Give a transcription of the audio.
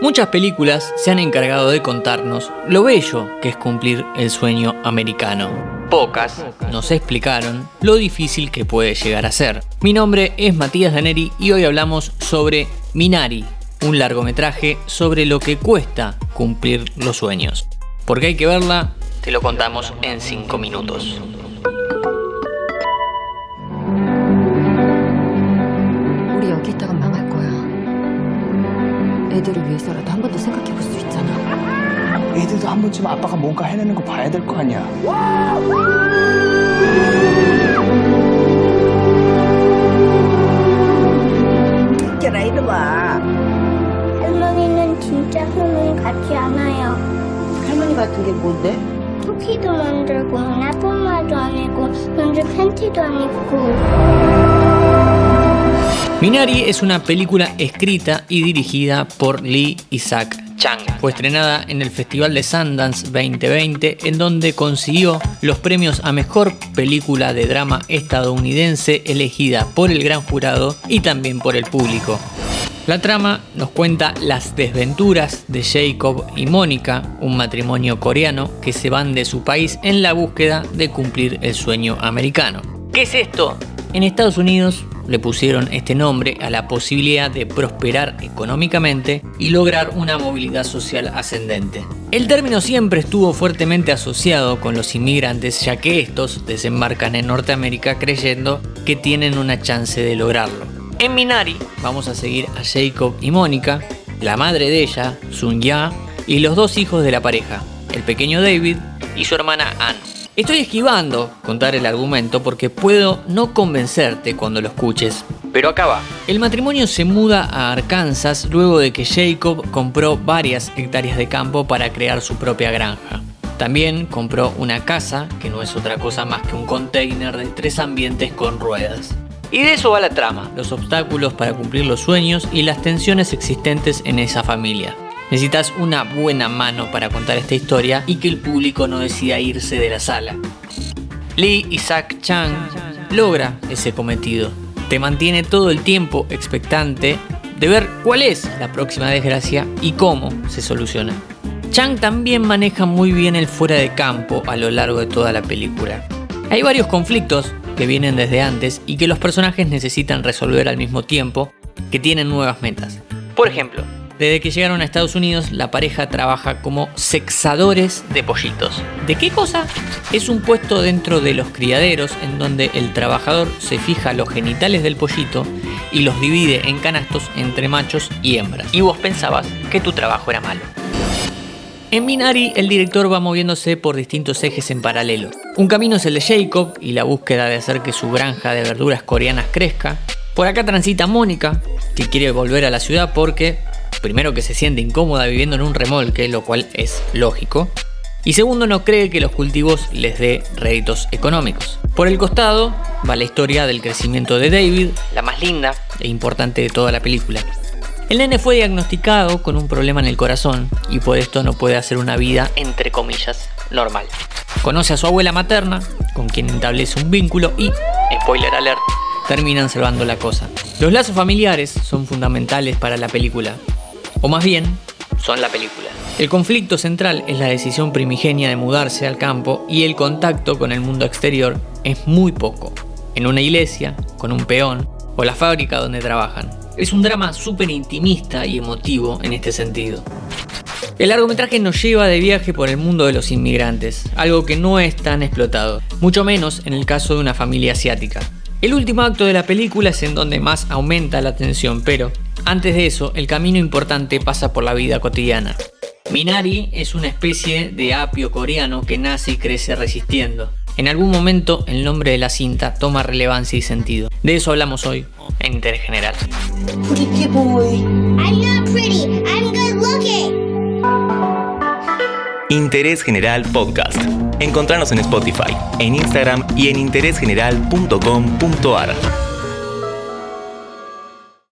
Muchas películas se han encargado de contarnos lo bello que es cumplir el sueño americano. Pocas nos explicaron lo difícil que puede llegar a ser. Mi nombre es Matías Daneri y hoy hablamos sobre Minari, un largometraje sobre lo que cuesta cumplir los sueños. ¿Por qué hay que verla? Te lo contamos en 5 minutos. 애들을 위해서라도 한 번 더 생각해 볼 수 있잖아. 애들도 한 번쯤 아빠가 뭔가 해내는 거 봐야 될 거 아니야. 웃겨라 이놈아 할머니는 진짜 손을 같지 않아요. 할머니 같은 게 뭔데? 쿠키도 만들고 나쁜말도 안 입고 먼저 팬티도 안 입고 Minari es una película escrita y dirigida por Lee Isaac Chang. Fue estrenada en el Festival de Sundance 2020, en donde consiguió los premios a mejor película de drama estadounidense elegida por el gran jurado y también por el público. La trama nos cuenta las desventuras de Jacob y Mónica, un matrimonio coreano que se van de su país en la búsqueda de cumplir el sueño americano. ¿Qué es esto? En Estados Unidos le pusieron este nombre a la posibilidad de prosperar económicamente y lograr una movilidad social ascendente. El término siempre estuvo fuertemente asociado con los inmigrantes ya que estos desembarcan en Norteamérica creyendo que tienen una chance de lograrlo. En Minari vamos a seguir a Jacob y Mónica, la madre de ella, Sun Ya, y los dos hijos de la pareja, el pequeño David y su hermana Anne. Estoy esquivando contar el argumento porque puedo no convencerte cuando lo escuches. Pero acá va. El matrimonio se muda a Arkansas luego de que Jacob compró varias hectáreas de campo para crear su propia granja. También compró una casa, que no es otra cosa más que un container de tres ambientes con ruedas. Y de eso va la trama, los obstáculos para cumplir los sueños y las tensiones existentes en esa familia. Necesitas una buena mano para contar esta historia y que el público no decida irse de la sala. Lee Isaac Chang logra ese cometido. Te mantiene todo el tiempo expectante de ver cuál es la próxima desgracia y cómo se soluciona. Chang también maneja muy bien el fuera de campo a lo largo de toda la película. Hay varios conflictos que vienen desde antes y que los personajes necesitan resolver al mismo tiempo, que tienen nuevas metas. Por ejemplo, desde que llegaron a Estados Unidos, la pareja trabaja como sexadores de pollitos. ¿De qué cosa? Es un puesto dentro de los criaderos en donde el trabajador se fija los genitales del pollito y los divide en canastos entre machos y hembras. Y vos pensabas que tu trabajo era malo. En Minari, el director va moviéndose por distintos ejes en paralelo. Un camino es el de Jacob y la búsqueda de hacer que su granja de verduras coreanas crezca. Por acá transita Mónica, que quiere volver a la ciudad porque primero que se siente incómoda viviendo en un remolque, lo cual es lógico, y segundo no cree que los cultivos les dé réditos económicos. Por el costado va la historia del crecimiento de David, la más linda e importante de toda la película. El nene fue diagnosticado con un problema en el corazón y por esto no puede hacer una vida, entre comillas, normal. Conoce a su abuela materna, con quien establece un vínculo y, spoiler alert, terminan salvando la cosa. Los lazos familiares son fundamentales para la película, o más bien, son la película. El conflicto central es la decisión primigenia de mudarse al campo y el contacto con el mundo exterior es muy poco. En una iglesia, con un peón o la fábrica donde trabajan. Es un drama súper intimista y emotivo en este sentido. El largometraje nos lleva de viaje por el mundo de los inmigrantes, algo que no es tan explotado, mucho menos en el caso de una familia asiática. El último acto de la película es en donde más aumenta la tensión, pero antes de eso, el camino importante pasa por la vida cotidiana. Minari es una especie de apio coreano que nace y crece resistiendo. En algún momento el nombre de la cinta toma relevancia y sentido. De eso hablamos hoy en Interés General. Interés General Podcast. Encontrarnos en Spotify, en Instagram y en interésgeneral.com.ar.